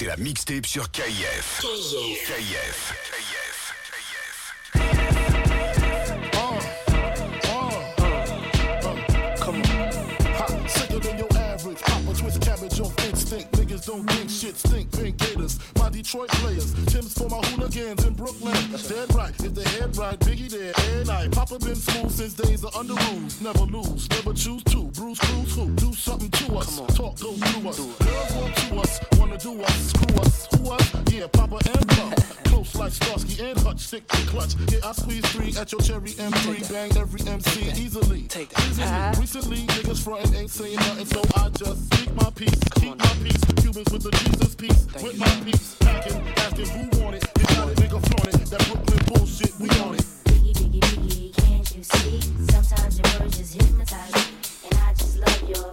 C'est la mixtape sur KIF. Niggas don't think shit stink. Pink Gators, my Detroit players. Timbs for my hooligans in Brooklyn. Dead right, if the head right, Biggie there, and I. Papa been smooth since days of Underoos. Never lose, never choose to. Bruce Cruz who? Do something to us. Talk go through us. Girls want to us, wanna do us, screw us. Who us? Yeah, Papa and Pop. Close like Starsky and Hutch, stick to clutch. Yeah, I squeeze three at your cherry M3. Bang every MC easily. Take that. Recently, niggas frontin' ain't saying nothing, so I just speak my peace. Keep my peace. Cubans with the Jesus piece. With my peace. Packing, asking who want it. They want it, nigga flaunt it. That Brooklyn bullshit, we on it. Biggie, biggie, biggie, can't you see? Sometimes your words just hypnotize me. And I just love your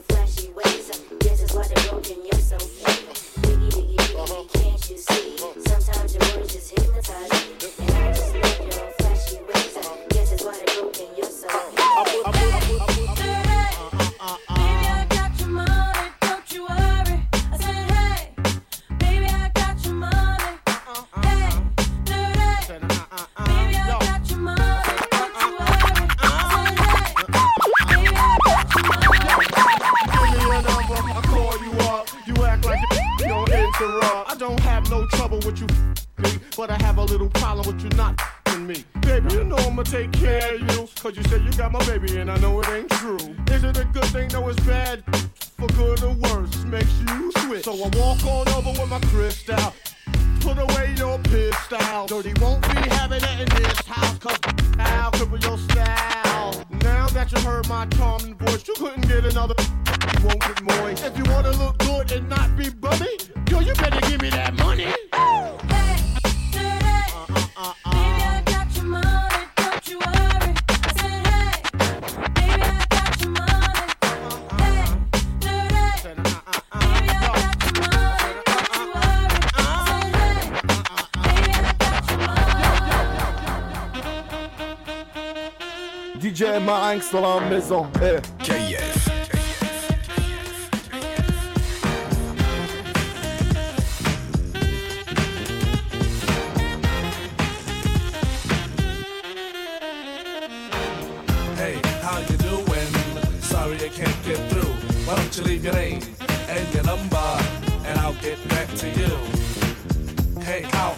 I don't have no trouble with you, me, but I have a little problem with you not me. Baby, you know I'ma take care of you. Cause you said you got my baby and I know it ain't true. Is it a good thing? No, it's bad. For good or worse, makes you switch. So I walk on over with my crystal. Put away your pistol. Dirty won't be having it in this house. Cause I'll cripple your style. Now that you heard my charming voice, you couldn't get another. You won't get moist. If you wanna look good and not be bummy, yo, you better give me that money. Baby, I got your money, don't you worry. I said, hey, baby, I got your money. Hey, dirty. Baby, I got your money, don't you worry. I said, hey, baby, I got your money. DJ Marinx dans la maison. Eh. KIF. Hey,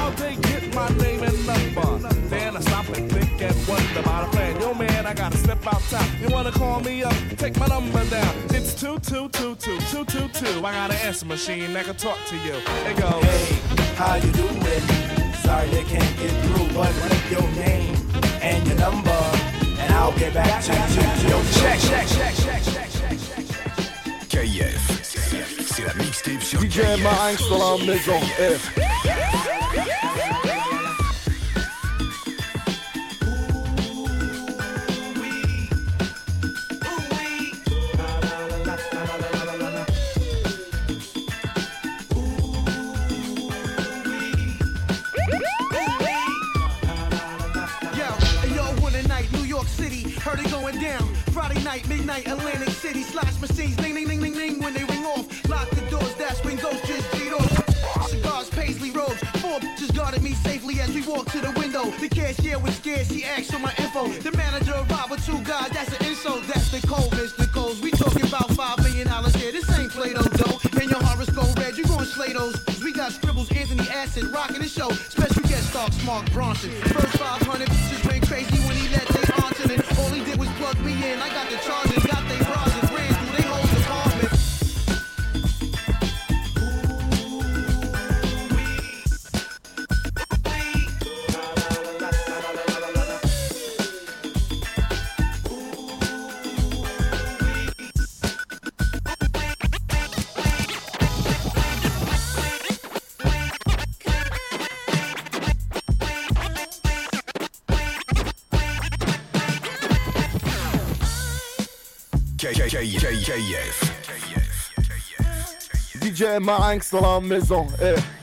How they get my name and number? Then I stop and think and wonder about a plan. Yo man, I gotta step out top. You wanna call me up? Take my number down. It's two two two two two two two. I got an answer machine that can talk to you. It goes. Hey, how you doing? Sorry I can't get through, but leave your name and your number, and I'll get back to you. Yo, check, check, check, check, check, check, check. C'est la mixtape sur DJ KIF. Marinx dans la maison. Yo, one night, New York City, heard it going down. Friday night, midnight, Atlantic City, slash machines, the cashier was scared, she asked for my info. The manager arrived with two guys, that's an insult, that's the cold, Mr. Coles. We talking about five million dollars here, this ain't Play-Doh, though. And your horoscope red, you gon' slay those. We got scribbles, Anthony Acid, rocking the show. Special guest stars, Mark Ronson. First 500 bitches went crazy when he let they onto it. All he did was plug me in. I got the charges, got they DJ Marinx dans la maison. Eh.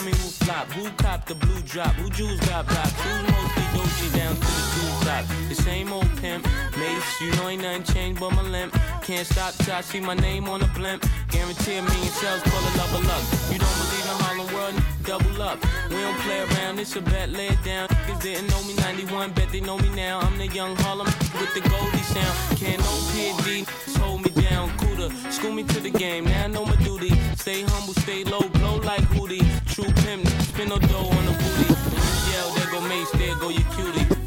Tell me who flop, who cop the blue drop, who jewels got blocks, who's mostly Dolce down to the blue top. The same old pimp, Mase, you know ain't nothing changed but my limp. Can't stop till I see my name on the blimp. Guarantee a million sales full of love of luck. You don't believe in Harlem World, double up. We don't play around, it's a bet, lay it down. Niggas didn't know me 91, bet they know me now. I'm the young Harlem with the Goldie sound. Can't no PD, hold me down. Cooler, school me to the game, now I know my duty. Stay humble, stay low, blow like Hootie. True pimp, spin no dough on the booty. Yell, there go Mase, there go your cutie.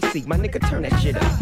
GC, my nigga, turn that shit up.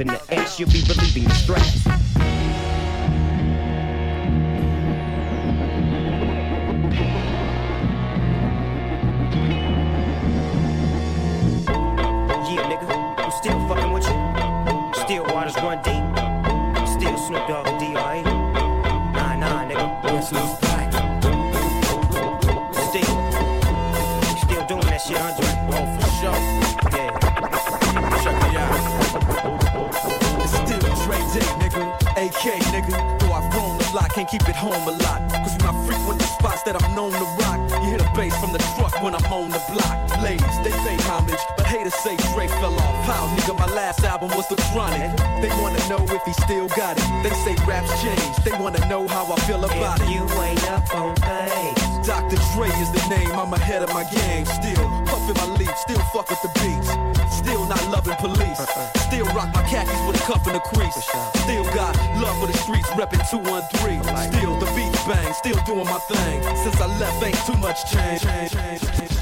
in the X, you'll be believing the stress. Yeah, nigga, I'm still fucking with you. Still waters run deep. Still Snoop Dogg and D.R.E. Nah, nah, nigga. Yes, can't keep it home a lot. Cause when I frequent the spots that I'm known to rock, you hear the bass from the truck when I'm on the block. Ladies, they pay homage, but haters say Dre fell off. How, nigga, my last album was The Chronic. They wanna know if he still got it. They say raps change, they wanna know how I feel about If it. you ain't up on things. Dr. Dre is the name, I'm ahead of my game. Still puffin' my leaf, still fuck with the beats. Still not loving police. Still rock my khakis with a cuff and a crease. Still got love for the streets, reppin' 213. Still the beats bang, still doing my thing. Since I left, ain't too much change. C'est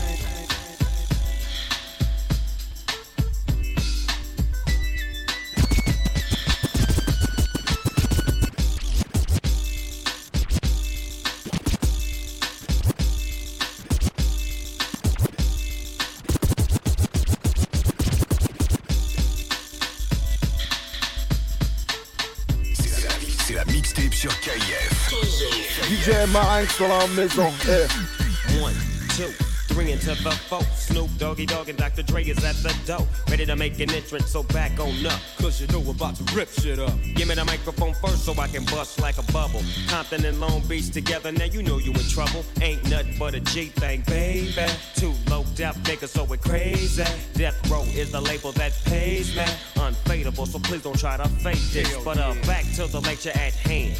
KIF. DJ Marinx dans la maison. Eh. One, two, three into the four. Snoop Doggy Dogg and Dr. Dre is at the door, ready to make an entrance. So back on up, cause you know we're about to rip shit up. Give me the microphone first so I can bust like a bubble. Compton and Long Beach together, now you know you in trouble. Ain't nothing but a G thing, baby. Too low death niggas, so it crazy. Death Row is the label that pays me. Unfadable, so please don't try to fake this. But uh, back to the lecture at hand.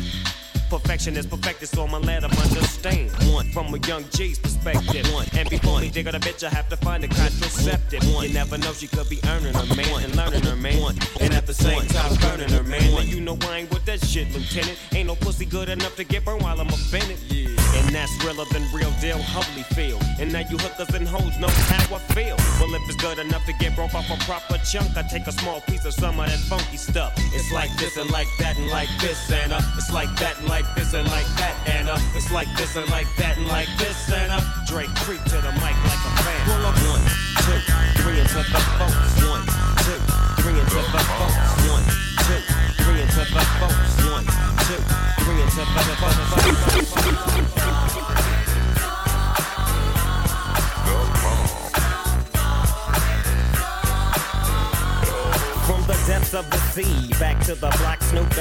Perfection is perfected, so I'ma let them understand. One, from a young G's perspective. One, and before me dig on a bitch, I have to find a contraceptive. One, you never know, she could be earning her man and learning her man. And at the same time burning her man. Now you know I ain't with that shit, Lieutenant. Ain't no pussy good enough to get burned while I'm offended. Yeah. And that's realer than real deal, Holyfield. And now you hookers and hoes know how I feel. Well, if it's good enough to get broke off a proper chunk, I take a small piece of some of that funky stuff. It's like this and like that and like this and uh, it's like that and like this and like that and it's like this and like that and like this and Drake creep to the mic like a fan. Pull up one, two, three into the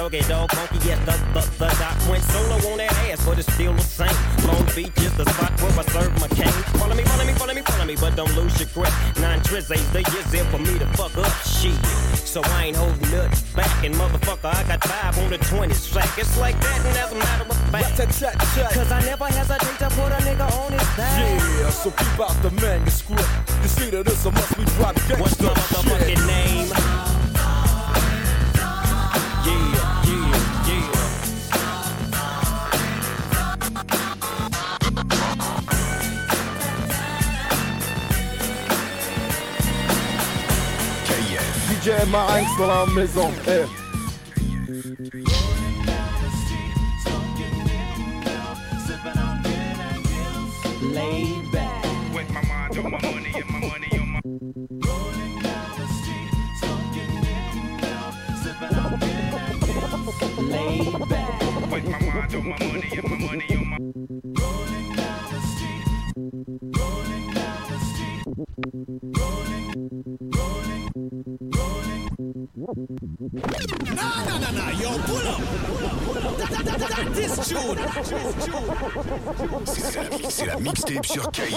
Doggy Dogg, funky, yes, the, the, the doc went solo on that ass, but it's still the same. Long Beach is the spot where I serve my cane. Follow me, follow me, follow me, follow me, but don't lose your grip. Nine tris ain't the years there for me to fuck up shit. So I ain't holding nuts back, and motherfucker, I got five on the 20 sack. It's like that, and as a matter of fact, cause I never hesitate to put a nigga on his back. Yeah, so keep out the manuscript. You see that this, a must be drop gangsta Eh, ma Hanks dans la maison. Eh,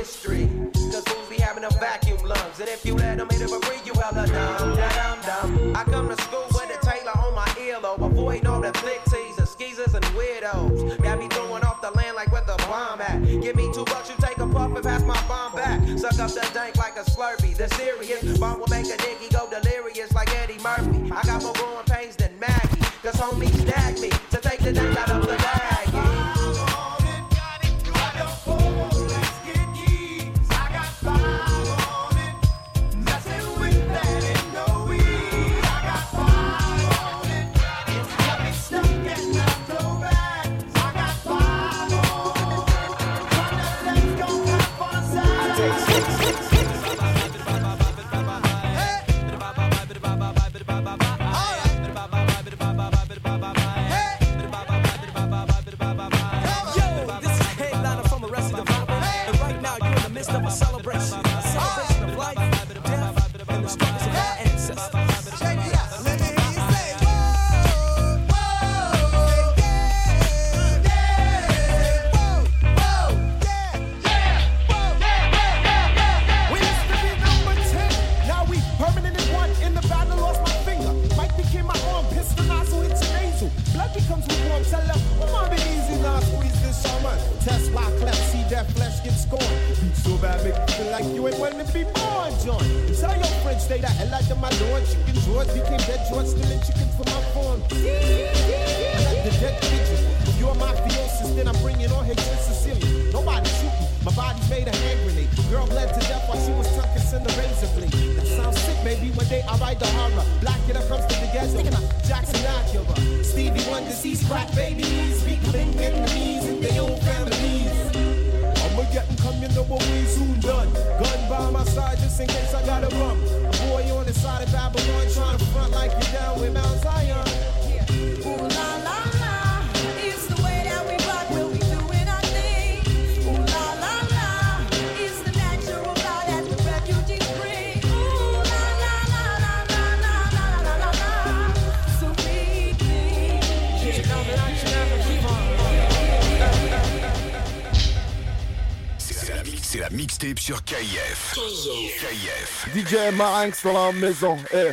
history. Cause fools be having them vacuum lungs. And if you let them hit it for free, you hella dumb. I come to school with a tailor on my earlobe. Avoid all the flick teasers, skeezers, and weirdos. Got me throwing off the land like where the bomb at. Give me two bucks, you take a puff and pass my bomb back. Suck up the dank like a slurpee. The serious bomb will make a nigga go delirious like Eddie Murphy. I got more day I write the horror. Black it up comes to the ghetto. Jackson Acura. Stevie Wonder sees crack babies. Speak bling enemies in their own families. I'ma get 'em come, you know what we soon done. Gun by my side just in case I gotta run. A boy on the side of Babylon trying to front like you down with Mount Zion. Mixtape sur KIF. KIF. DJ Marinx dans la maison. Eh.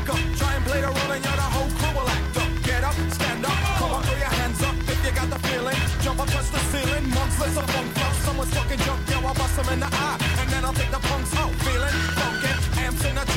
split some funk, yo. Someone's talking junk, yo. I bust them in the eye, and then I'll take the punks out. Feeling funky, amps in the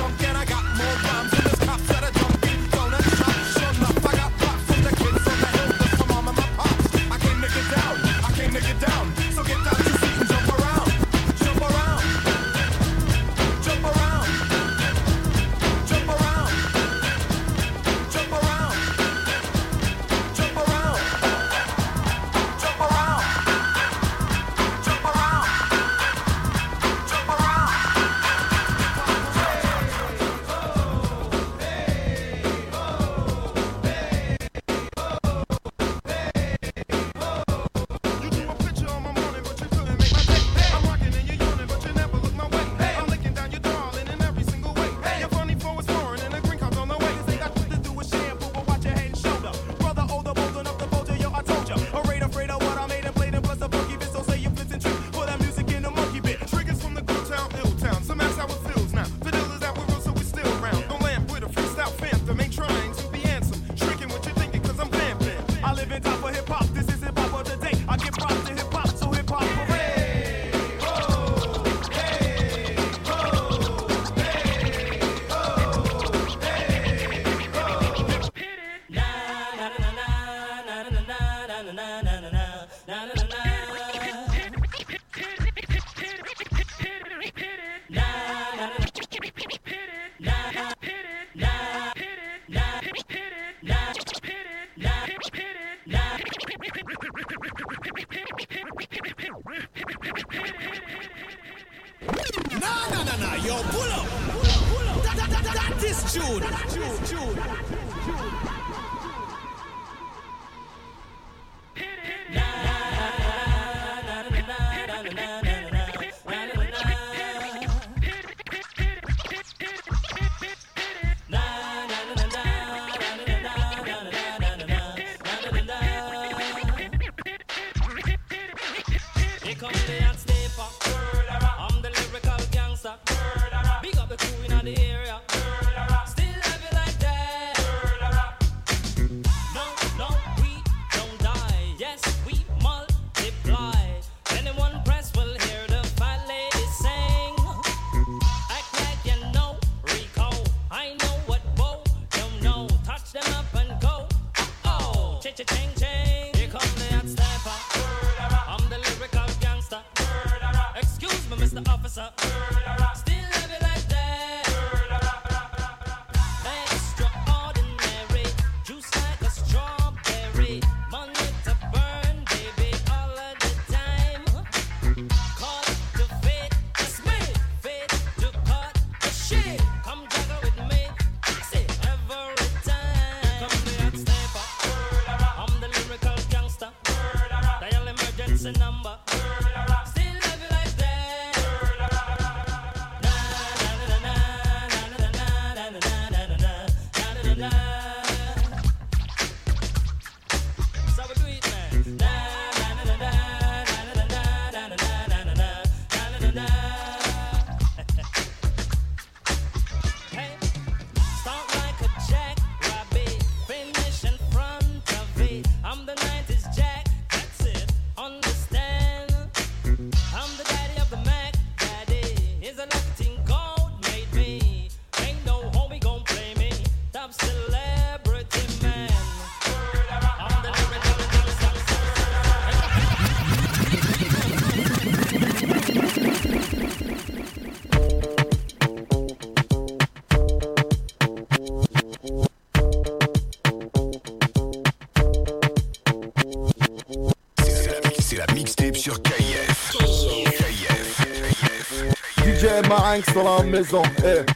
gangster en maison. Eh.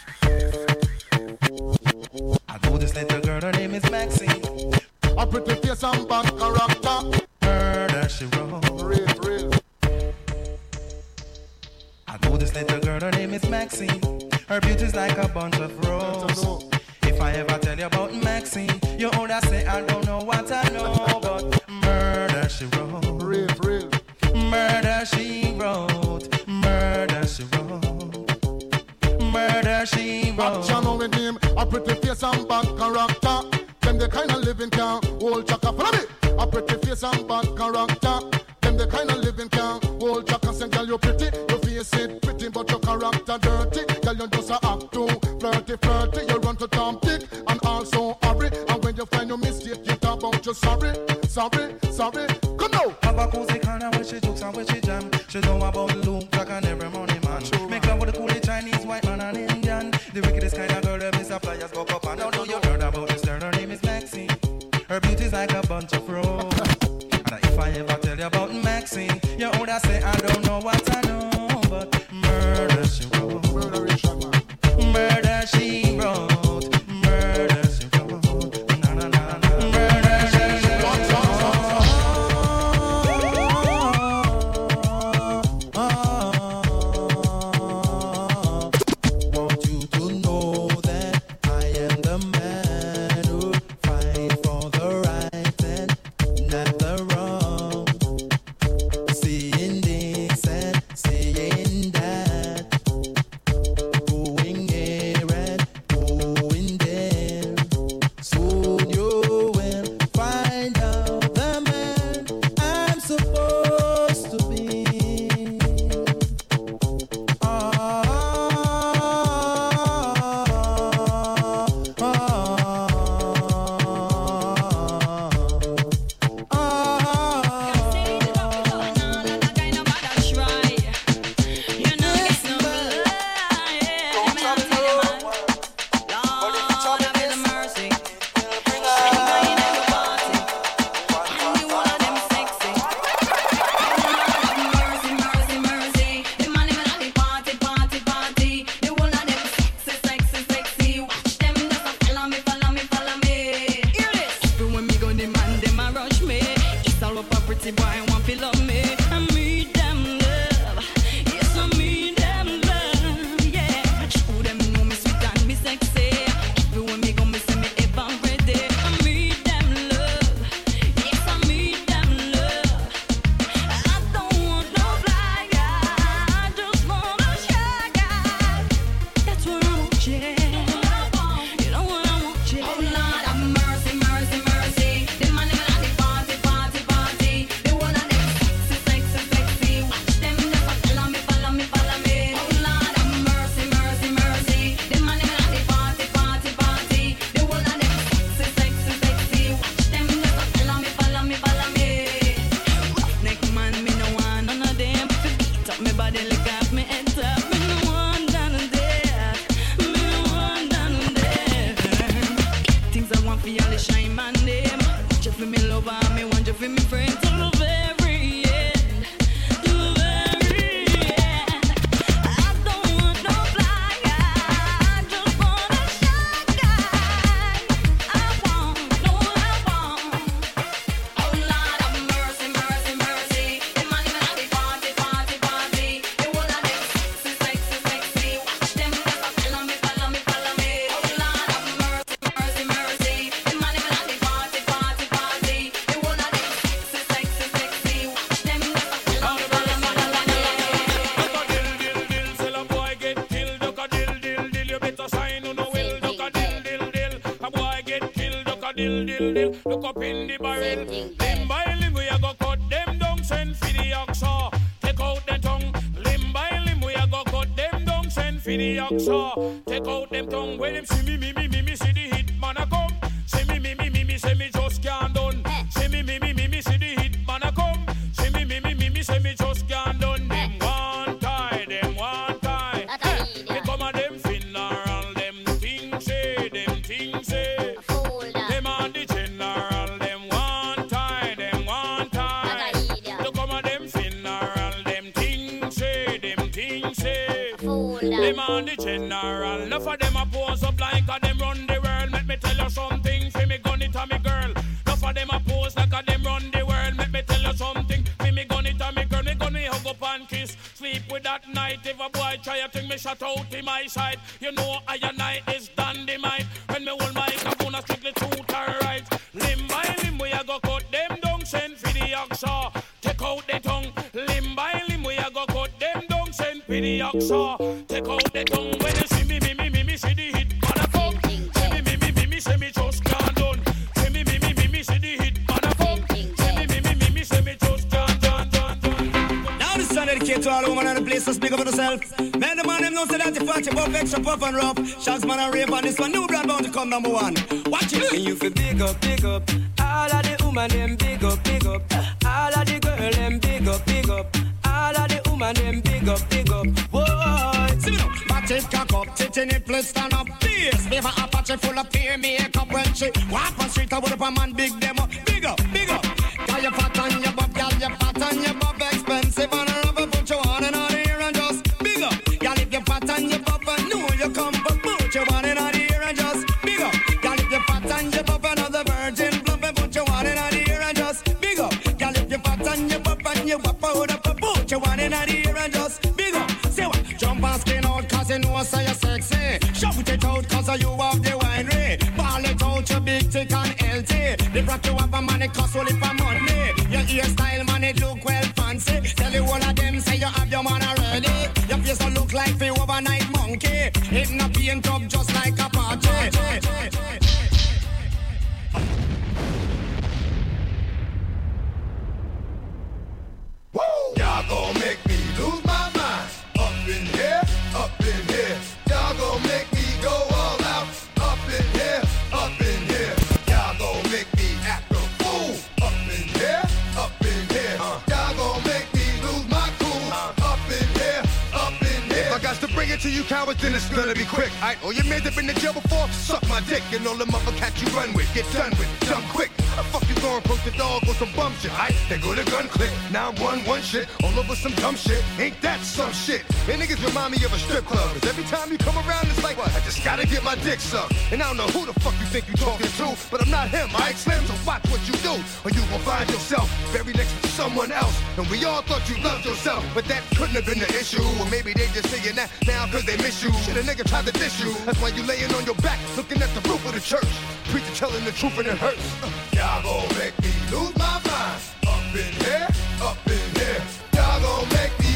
Indian. The wickedest kind of girl, that is a flyers go up and no, Know you heard about this girl, her name is Maxine. Her beauty's like a bunch of roses. and if I ever tell you about Maxine, you would say I don't know what night. If a boy try a thing, me shut out in my side. You know I and I is dynamite. When me hold my microphone, I strictly truth and right. Limb by limb, we a go cut them down. Send for the oxa. Take out the tongue. Limb by limb, we a go cut them down. Send for the oxa. You fat, you buff, extra puff and rough. Shots man and rave on this one, new blood bound to come number one. Watch it. And you feel big up, big up. All of the woman them big up, big up. All of the girl them big up, big up. All of the woman them big up, big up. Whoa. See me now. Back it, cock up, titty nipple stand up. Fierce, beaver Apache full of peer makeup when she walk on street. I would up a man big Hairstyle man it look well fancy. Tell you all of them say you have your man already. Your face don't look like the overnight monkey. It not paint up just like you cowards, then it's gonna be quick. All your men have been to jail before, suck my dick. And all the mother cats you run with, get done with, jump quick. The fuck you post the dog or some bum shit? Aight, they go to gun click, now one one shit, all over some dumb shit. Ain't that some shit? Man, niggas remind me of a strip club. Cause every time you come around, it's like, what? I just gotta get my dick sucked. And I don't know who the fuck you think you talking to, but I'm not him, I Slim, so watch what you do, or you gon' find yourself buried next to someone else. And we all thought you loved yourself, but that couldn't have been the issue. Or maybe they just saying that now cause they miss you. Shit, a nigga tried to diss you. That's why you laying on your back, looking at the roof of the church. Preacher telling the truth and it hurts. Y'all gon' make me lose my mind. Up in here, up in here. Y'all gon' make me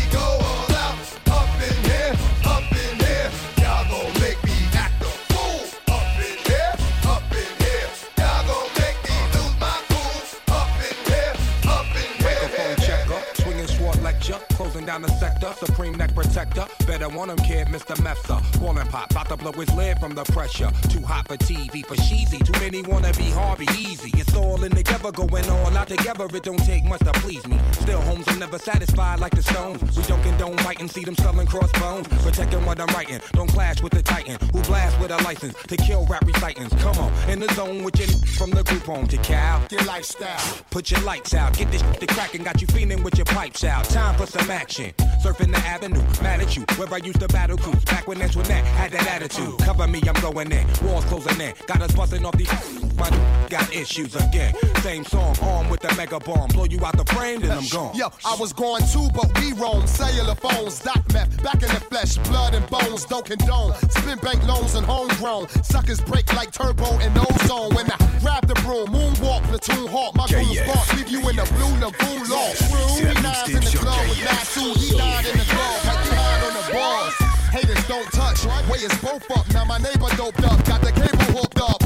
down the sector, supreme neck protector. Better want him, kid, Mr. Mepsa. Ballin' pop, about to blow his lid from the pressure. Too hot for TV, for cheesy. Too many wanna be Harvey Easy. It's all in together, going all out together. It don't take much to please me. Still, homes are never satisfied like the Stones. We joking, don't condone fighting, see them selling crossbones. Protecting what I'm writing, don't clash with the Titan. Who blast a license to kill rap recitants. Come on, in the zone with your n- from the group home to Cal. Your lifestyle. Put your lights out, get this shit to crackin', got you feeling with your pipes out. Time for some action. Surfing the avenue, mad at you. Where I used to battle cruise, back when that's when that had that attitude. Cover me, I'm going in. Walls closing in, got us busting off these. My got issues again. Same song, armed with the mega bomb. Blow you out the frame, then I'm gone. Yo, I was going too, but we roam. Cellular phones, dot meth, back in the flesh, blood and bones, don't condone. Spin bank loans and homegrown. Suckers break like turbo and ozone. When I grab the broom, moonwalk, platoon hawk, my goons KF. bark, leave you in the blue lagoon lost. C'est la He nines in the sur club with KF. nine two, he nine in the club, like you nine on the bars. Haters don't touch, way is both up. Now my neighbor doped up, got the cable hooked up.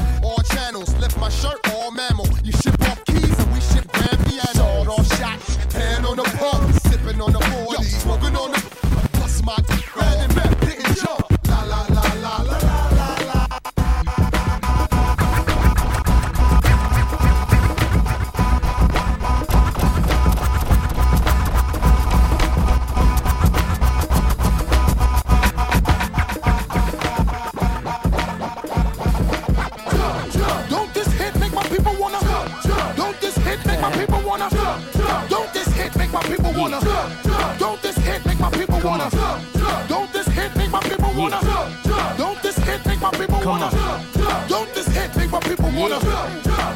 My shirt, all mammal. You ship off keys and we ship grand piano. Sawed off shot, hand on the pump, sipping on the 40, people wanna? Don't this hit make my people wanna? Don't this hit make my people wanna? Don't this hit make my people Come wanna? Don't this hit make my people wanna?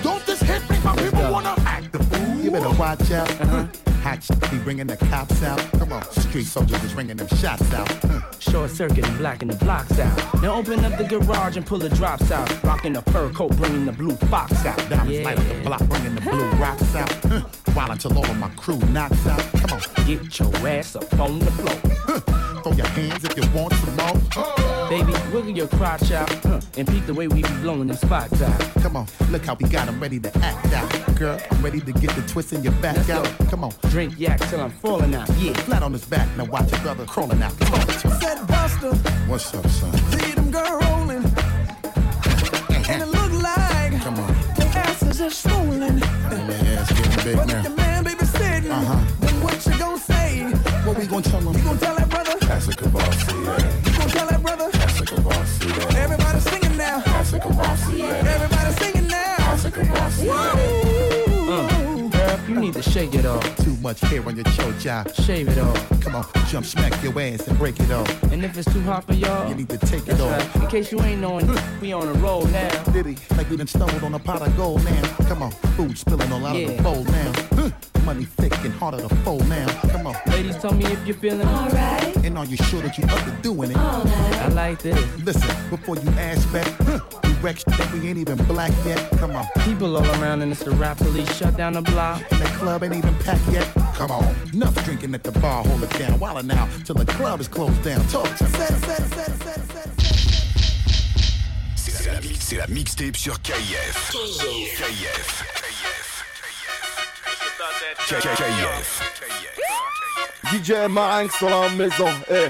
Don't this hit make my people wanna? Act the fool. You better watch out. Hot be bringing the cops out. Come on, street soldiers is ringing them shots out. Huh. Short circuit and blacking the blocks out. Now open up the garage and pull the drops out. Rocking the fur coat, bringing the blue fox out. Diamonds light up the block, bringing the blue rocks out. Huh. While until all of my crew knocks out. Come on, get your ass up on the floor. Huh. Throw your hands if you want some more. Baby, wiggle your crotch out huh, and peek the way we be blowing them spots out. Come on, look how we got 'em ready to act out. Girl, I'm ready to get the twist in your back Let's out. go. Come on, Drink yak till I'm falling out. Yeah, flat on his back. Now watch your brother crawling out. Talk to me. Said Buster, What's up, son? see them girl rolling. And it look like Come on. their asses are swollen. Man, ass getting big But now. if the man baby sitting, Uh-huh. then what you gonna say? What we gonna tell him? You gonna tell that to shake it off. Too much hair on your chocha. Shave it off. Come on, jump, smack your ass and break it off. And if it's too hot for y'all, You need to take it off. right. In case you ain't knowing, we on a roll now. Diddy, like we done stumbled on a pot of gold now. Come on, food spilling all out of the bowl now. Money thick and harder to fold now. Come on. Ladies, tell me if you're feeling alright. And are you sure that you up to doing it? I like this. Listen, before you ask back, huh, you wreck that we ain't even black yet. Come on, People all around and it's the rap police shut down the block. and the club ain't even packed yet. Come on, enough drinking at the bar, hold it down. While now, till the club is closed down. Talk to me. C'est la, c'est la mixtape sur KIF. KIF. KIF. DJ Marinx sur la maison. Eh.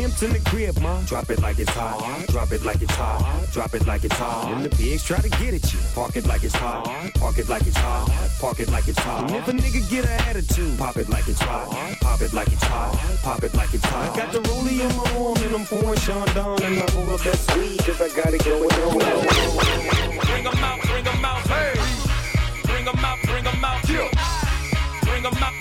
Pimp's in the crib, ma, drop it like it's hot. Drop it like it's hot. Drop it like it's hot. When the pigs try to get at you, park it like it's hot. Park it like it's hot. Park it like it's hot. And if a nigga get an attitude, pop it like it's hot. Pop it like it's hot. Pop it like it's hot. I got the rollie on my arm and I'm pouring Sean down and I hold up that sweet cause I got it going on. Bring 'em out, bring bring 'em out, hey. Bring 'em out, bring 'em out, yeah. Bring 'em out,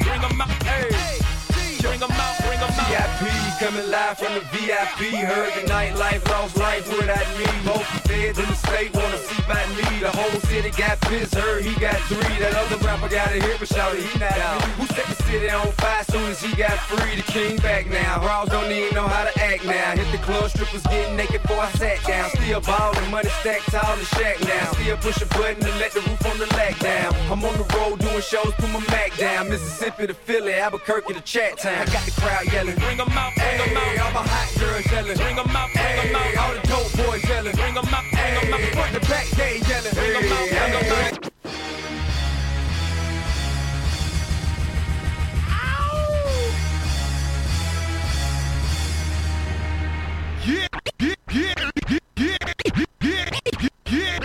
live from the VIP. Heard the nightlife, lost life without me. Most feds in the state wanna see by me. The whole city got pissed, heard he got three. That other rapper got a hit, but shouted he not out. Who set the city on fire soon as he got free? The king back now. Raws don't even know how to act now. Hit the club, strippers getting naked before I sat down. Still ballin', money stacked tall the shack now. Still push a button to let the roof on the lack down. I'm on the road doing shows, put my Mac down. Mississippi to Philly, Albuquerque to Chat Town. I got the crowd yelling. Bring 'em out, bring 'em out. All my hot girls yelling. Bring 'em out, bring 'em out. All the dope boys yelling. Bring 'em out, bring 'em out. Front to back, they yelling. Bring 'em out, bring 'em out. Yeah, yeah, yeah, yeah, yeah, yeah, yeah,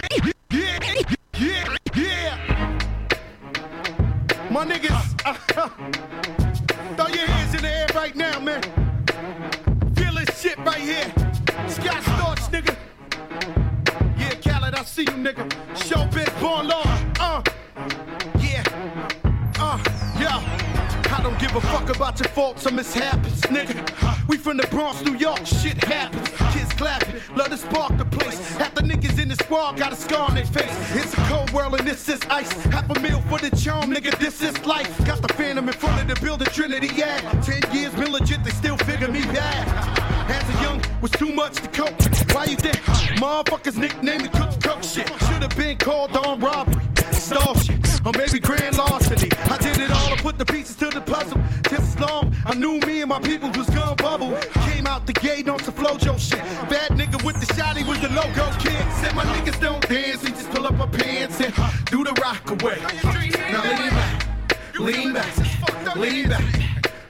yeah, yeah, yeah. My niggas, uh, throw your hands in the air right now, man. Shit right here. Scott Storch, nigga. Yeah, Khaled, I see you, nigga. Show Showbiz, born law. Uh, yeah, uh, yeah. I don't give a fuck about your faults or mishaps, nigga. We from the Bronx, New York, shit happens. Kids clapping, love to spark the place. Half the niggas in the squad got a scar on their face. It's a cold world and this is ice. Half a meal for the charm, nigga, this is life. Got the phantom in front of the building, Trinity, yeah. Ten years been legit, they still figure me bad. As a young, was too much to cope. Why you think motherfuckers nicknamed the cook cook shit? Should've been called on robbery, shit, or maybe grand larceny. I did it all, to put the pieces to the puzzle. Just as long, I knew me and my people was gonna bubble. Came out the gate on some flojo shit. Bad nigga with the shotty was the logo kid. Said my niggas don't dance, we just pull up our pants and uh, do the rock away. Now lean back, lean back, lean back, lean back.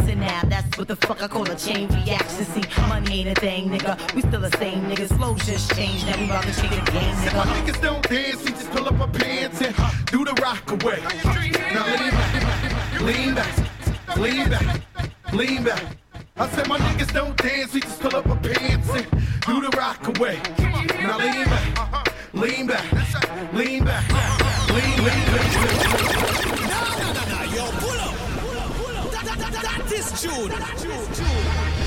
now. That's what the fuck I call a chain reaction. See, money ain't a thing, nigga. We still the same niggas. Flows just changed. Now we about to change the game, Said my nigga. niggas don't dance, we just pull up our pants and do the rock away. Now lean back, lean back, lean back, lean back. I said my niggas don't dance, we just pull up our pants and do the rock away. Now lean back, lean back, lean back, lean, lean, lean, lean. Nah, nah, this tune.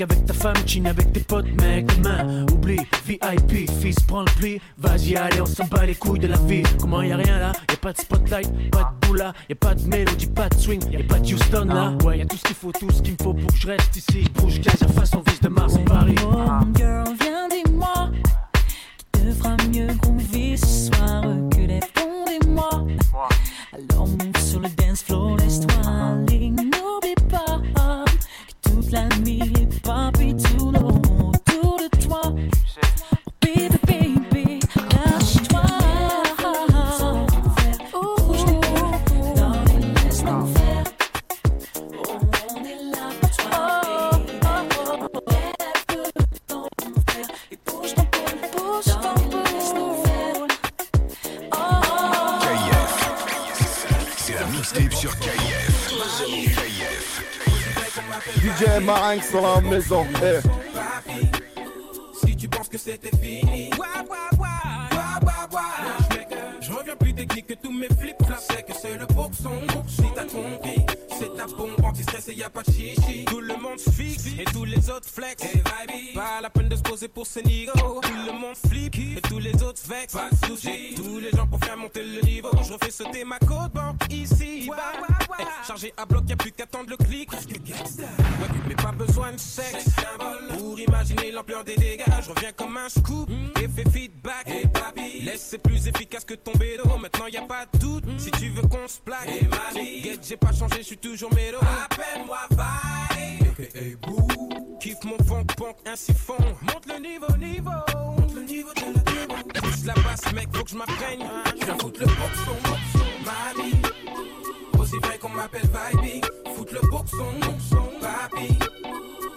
avec ta femme, chine avec tes potes, mec. Demain, oublie, VIP, fils, prends le pli. Vas-y, allez, on s'en bat les couilles de la vie. Comment y a rien là? Y'a pas de spotlight, pas de boula, y'a pas de mélodie, pas de swing, y'a pas de Houston là. Ah. Ouais, y'a tout ce qu'il faut, tout ce qu'il me faut pour que je reste ici. Bouge, gaz, façon vis de Mars en Paris. mes. L'ampleur des dégâts. Je reviens comme un scoop, effet feedback. Et papi, laisse c'est plus efficace que ton bédo Maintenant y a pas de doute, si tu veux qu'on se plaque. Et mami, get j'ai pas changé, je suis toujours mélo. Appelle-moi Vibe hey, boo. Kiffe mon funk punk ainsi fond Monte le niveau, niveau. Monte le niveau de la démo. Pousse la basse mec, faut que je m'apprenne. Je viens foutre le boxon, boxon. Mami aussi vrai qu'on m'appelle Vibe Foutre le boxon, boxon, papi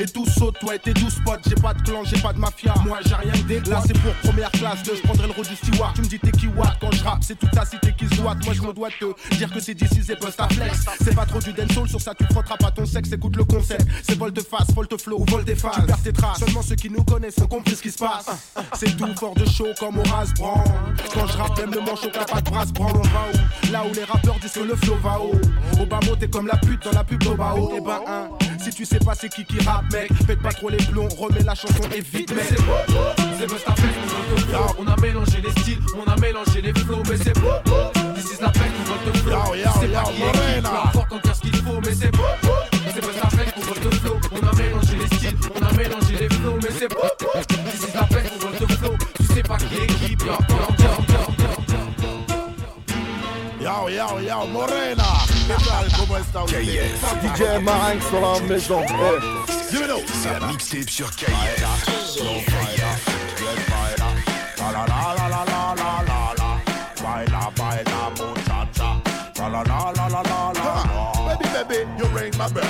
Et tout saute. Toi et tes 12 potes. J'ai pas de clan, j'ai pas de mafia. Moi, j'ai rien que Là, c'est pour première classe. Je prendrai le rôle du steward. Tu me dis t'es qui watt? Quand je rappe. C'est toute ta cité qui se doit. Moi, je me dois te dire que c'est d'ici, c'est à flex. C'est pas trop du dancehall. Sur ça, tu frotteras pas ton sexe. Écoute le concept. C'est volte face, volte flow ou volte face. Tu perds tes traces. Seulement ceux qui nous connaissent ont compris ce qui se passe. C'est tout fort de chaud comme Horace Brand. Quand je rappe, même le manchot a pas de brasse. Brand, on va où? Là où les rappeurs disent que le flow va haut. Au mot, t'es comme la pute dans la pub d'Obao. Et ben, hein, si tu sais pas c'est qui qui rappe, mec, pète pas trop les plombs, remets la chanson et vite, mec. C'est beau, c'est Mustapha, on a mélangé les styles, on a mélangé les flows, mais c'est beau. This is la peine qu'on vote flow. C'est pas qui est qui, importe on tient ce qu'il faut, mais c'est beau. C'est Mustapha, on vote flow. On a mélangé les styles, on a mélangé les flows, mais c'est beau. This is la peine qu'on vote flow. Tu sais pas qui est qui, importe, yo, yo, yo, yo. Yo, yo, yo, Morena. DJ Marinx sur la maison. Eh. Sur ah, Baby, baby, you ring my bell.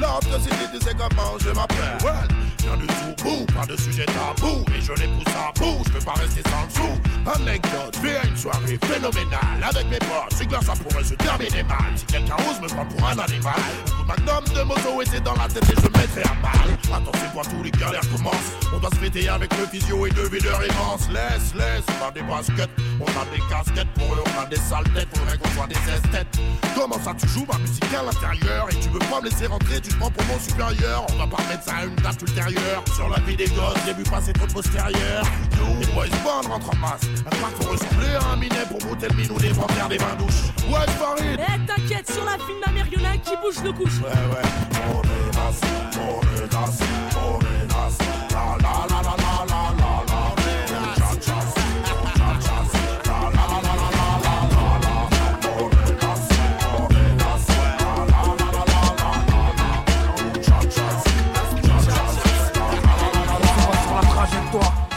Love the city, tu sais comment je m'appelle. Viens du tout bout, pas de sujet tabou. Et je les pousse à bout, je peux pas rester sans le sou. Anecdote, fais à une soirée phénoménale. Avec mes potes, c'est clair, ça pourrait se terminer mal. Si quelqu'un ose me prendre pour un animal, de magnum de moto c'est dans la tête et je mettrai à mal. Attention-toi, tous les galères commencent. On doit se fêter avec le physio et deux videurs immenses. Laisse, laisse, a des baskets, on a des casquettes. Pour eux, on a des sales têtes, faudrait qu'on soit des esthètes. Comment ça, tu joues ma musique à l'intérieur et tu veux pas me laisser rentrer, tu te prends pour mon supérieur. On va pas mettre ça à une date ultérieure. Sur la vie des gosses, j'ai vu passer trop de postérieurs. Les boys band rentrent en masse. Un faut ressembler à un minet pour brouter le minou des faire des bains douches. Ouais, Farid. Eh t'inquiète, sur la il y en a qui bouge le couche. Ouais, ouais. On est naze, on est naze, on est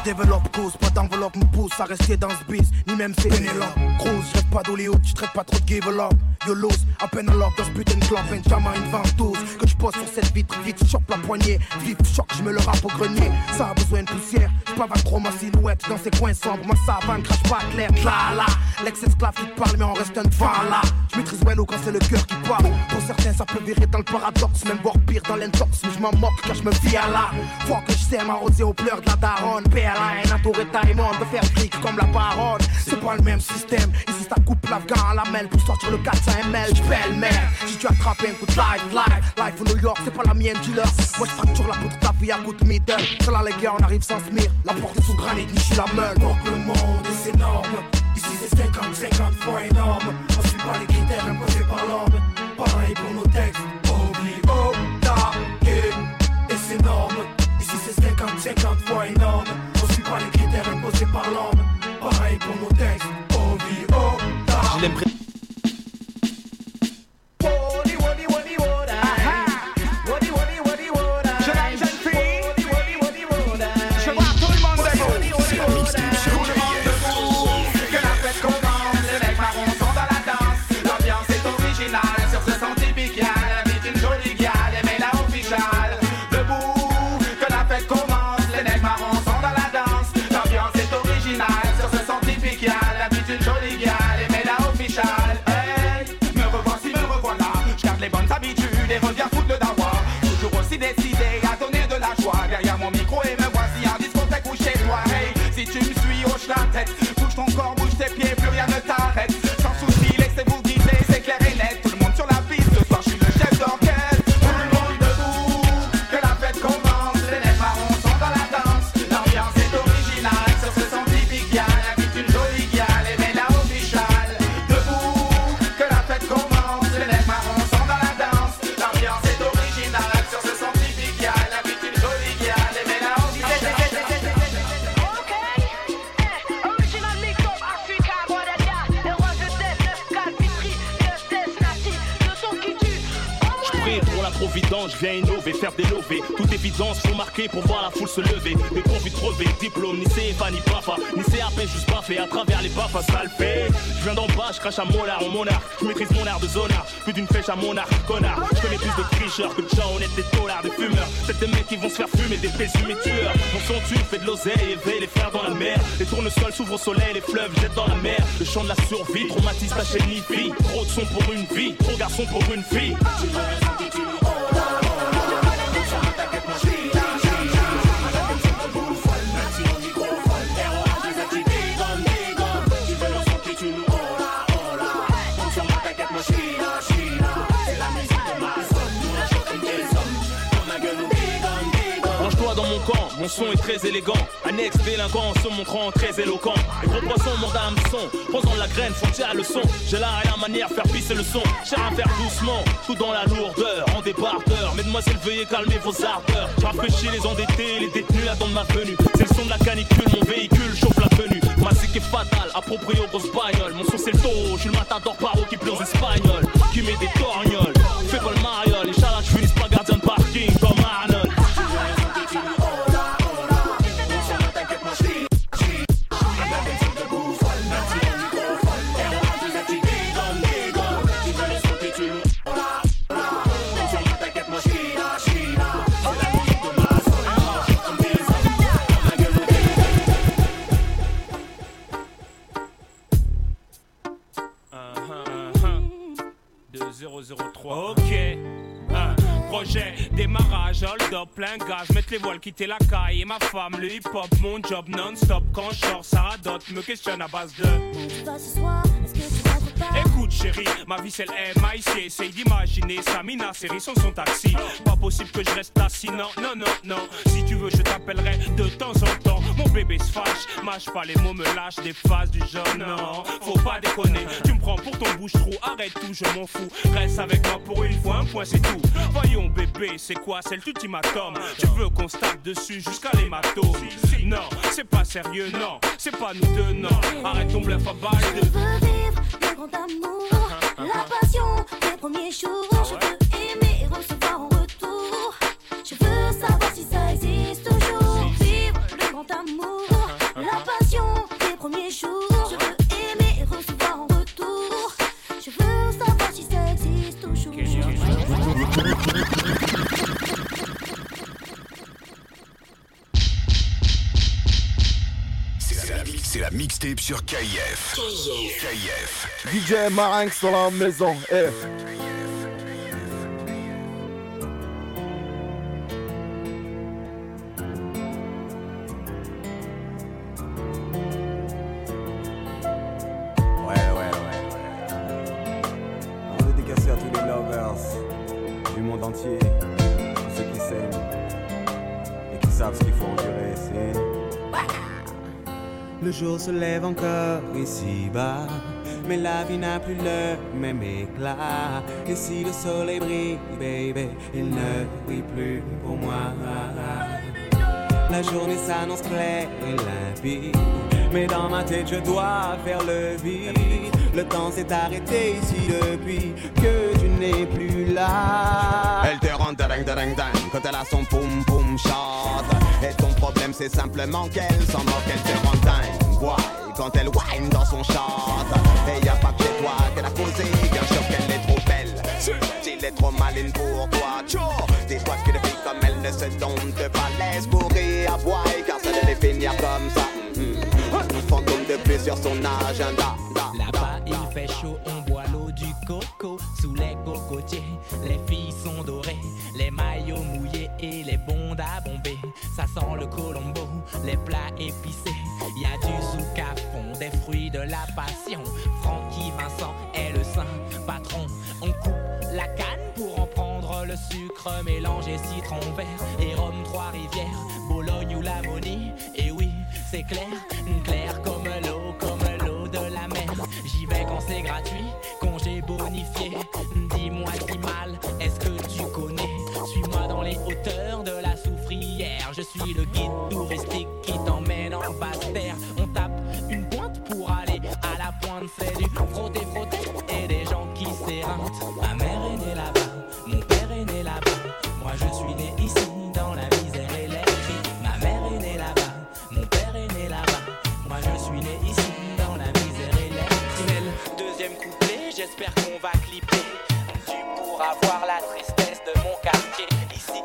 Develop cause, but d'enveloppe me pousse à rester dans ce bis, ni même c'est Pénélope. Je rêve pas d'Hollywood, je traite pas trop de give up. Yolos, à peine à l'ordre dans ce putain de club, Benjamin une ventouse. Que je pose sur cette vitre, vite, chope la poignée. Vif, choc, je me le rappe au grenier. Ça a besoin de poussière, je trop ma silhouette dans ces coins sombres. Ma savane crache pas clair, là là. L'ex-esclave qui parle, mais on reste un devant là. Je maîtrise quand c'est le cœur qui parle. Pour certains, ça peut virer dans le paradoxe, même voire pire dans l'intox. Mais je m'en moque car je me fie à l'art. Faut que je sème arrosé aux pleurs de la daronne. Paix à la taille-monde, de faire clic comme la parole. C'est pas le même système. Ici, ça coupe l'afghan à la mêle pour sortir le 400 ml. J'pelle merde. Si tu attrapes un coup de live, live, live au New York, c'est pas la mienne, dealer. Moi, je facture la poudre ta vie à coup de meter. C'est là, les on arrive sans se mire. La porte est sous granit, ni suis la meule. Donc le monde, et c'est énorme. Ici, c'est 50, 50 fois énorme. On suit pas les critères imposés par l'homme. Pareil pour nos textes. O-B-O, ta, et c'est énorme. Ici, c'est 50, 50 fois énorme caractère imposé par l'homme. Pareil pour mon texte, oh, vie, oh, pour voir la foule se lever. Des profits crevés, diplôme, ni CFA, ni PAFA, ni CAP, juste baffé à travers les le fait. Je viens d'en bas, je crache à molar en monarque. Je maîtrise mon art de zonard, plus d'une flèche à monarque, connard. Je connais plus de tricheurs que de gens honnêtes, des dollars, des fumeurs. C'est des mecs qui vont se faire fumer, des présumés tueurs. Mon son tue, fait de l'oseille, éveille les frères dans la mer. Les tournesols s'ouvrent au soleil, les fleuves jettent dans la mer. Le chant de la survie traumatise ta chaîne vie. Trop de son pour une vie, trop garçon pour une fille. Mon son est très élégant. Un ex-délinquant se montrant très éloquent. Les gros poissons mordent à hameçon, posant la graine, faut tirer le son. J'ai la manière, faire pisser le son. Cher à faire doucement, tout dans la lourdeur, en débardeur. Mesdemoiselles, veuillez calmer vos ardeurs. Rafraîchis les endettés, les détenus attendent ma venue. C'est le son de la canicule, mon véhicule chauffe la tenue. Ma est fatale, approprié aux grosses bagnoles. Mon son c'est le taureau, je suis le matador paro qui pleure aux espagnols. Qui met des torgnoles, fais pas le mariole. Inch'Allah, je finis gaz, mettre les voiles, quitter la caille. Et ma femme, le hip hop, mon job non-stop. Quand je sors, ça radote, me questionne à base de. Écoute chérie, ma vie c'est le MIC Essaye d'imaginer Samina, série sans son taxi. Pas possible que je reste assis, non, non, non, non. Si tu veux je t'appellerai de temps en temps bébé se fâche, mâche pas les mots, me lâche des phases du genre Non, faut pas déconner, tu me prends pour ton bouche-trou Arrête tout, je m'en fous, reste avec moi pour une fois, un point c'est tout. Voyons bébé, c'est quoi, c'est l'ultimatum Tu veux qu'on tape dessus jusqu'à l'hématome. Non, c'est pas sérieux, non, c'est pas nous deux, non. Arrête ton bluff à balle de... Le grand amour, la passion des premiers jours. Je veux C'est la mixtape sur KIF. KIF. DJ Marinx sur la maison. Eh. Se lève encore ici-bas, mais la vie n'a plus le même éclat. Et si le soleil brille, baby, il ne brille plus pour moi. La journée s'annonce claire et limpide. Mais dans ma tête, je dois faire le vide. Le temps s'est arrêté ici depuis que tu n'es plus là. Elle te rend ding ding ding quand elle a son poum poum shot. Et ton problème c'est simplement qu'elle s'en moque, elle te rend dingue. Quand elle whine dans son shot. Et y a pas que toi qu'elle a causé, bien sûr qu'elle est trop belle. S'il est trop maline pour toi, tcho. Dis-toi que les filles comme elle ne se domptent pas, laisse courir à car ça devait finir comme ça. Mhm. Un fantôme de plus sur son agenda. Là-bas, il fait chaud, on boit l'eau du coco sous les cocotiers. Les filles sont dorées, les maillots mouillés et les bondes à bomber. Ça sent le colombo, les plats épicés. Y a du zouk à fond, des fruits de la passion. Francky Vincent est le saint patron. On coupe la canne pour en prendre le sucre mélangé citron vert et rhum Trois-Rivières, Bologne ou Lamonie. Et oui, c'est clair, clair comme l'eau, comme l'eau de la mer. J'y vais quand c'est gratuit, congé bonifié. Dis-moi si mal, est-ce que tu connais? Suis-moi dans les hauteurs de la soufrière. Je suis le guide C'est du frotter, frotter et des gens qui s'éreintent. Ma mère est née là-bas, mon père est né là-bas. Moi je suis né ici dans la misère et les cris. Ma mère est née là-bas, mon père est né là-bas. Moi je suis né ici dans la misère et les cris. Le deuxième couplet, j'espère qu'on va clipper. Tu pourras voir la tristesse de mon quartier. Ici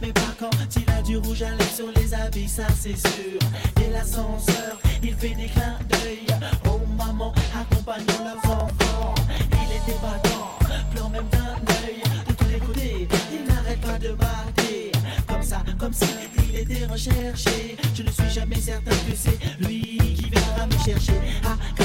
mais pas quand il a du rouge à lèvres sur les habits, ça c'est sûr. Et l'ascenseur, il fait des clins d'œil. Oh maman, accompagnons enfants. Il était battant, pleure même d'un œil. De tous les côtés, il n'arrête pas de batter. Comme ça, comme si il était recherché. Je ne suis jamais certain que c'est lui qui viendra me chercher à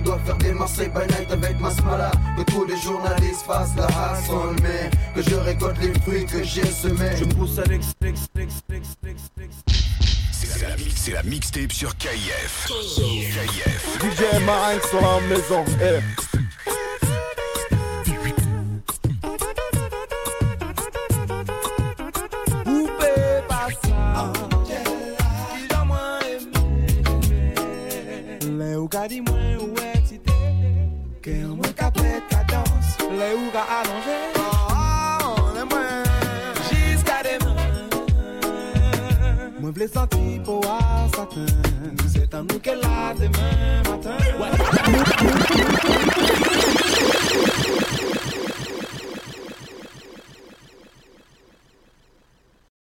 Bago doit faire des Marseille by night avec Masmala Que tous les journalistes fassent la hustle Mais que je récolte les fruits que j'ai semés Je me pousse à l'ex, l'ex, l'ex, l'ex, l'ex, l'ex. C'est la, mixtape sur KIF. KIF. DJ Marinx sur la maison.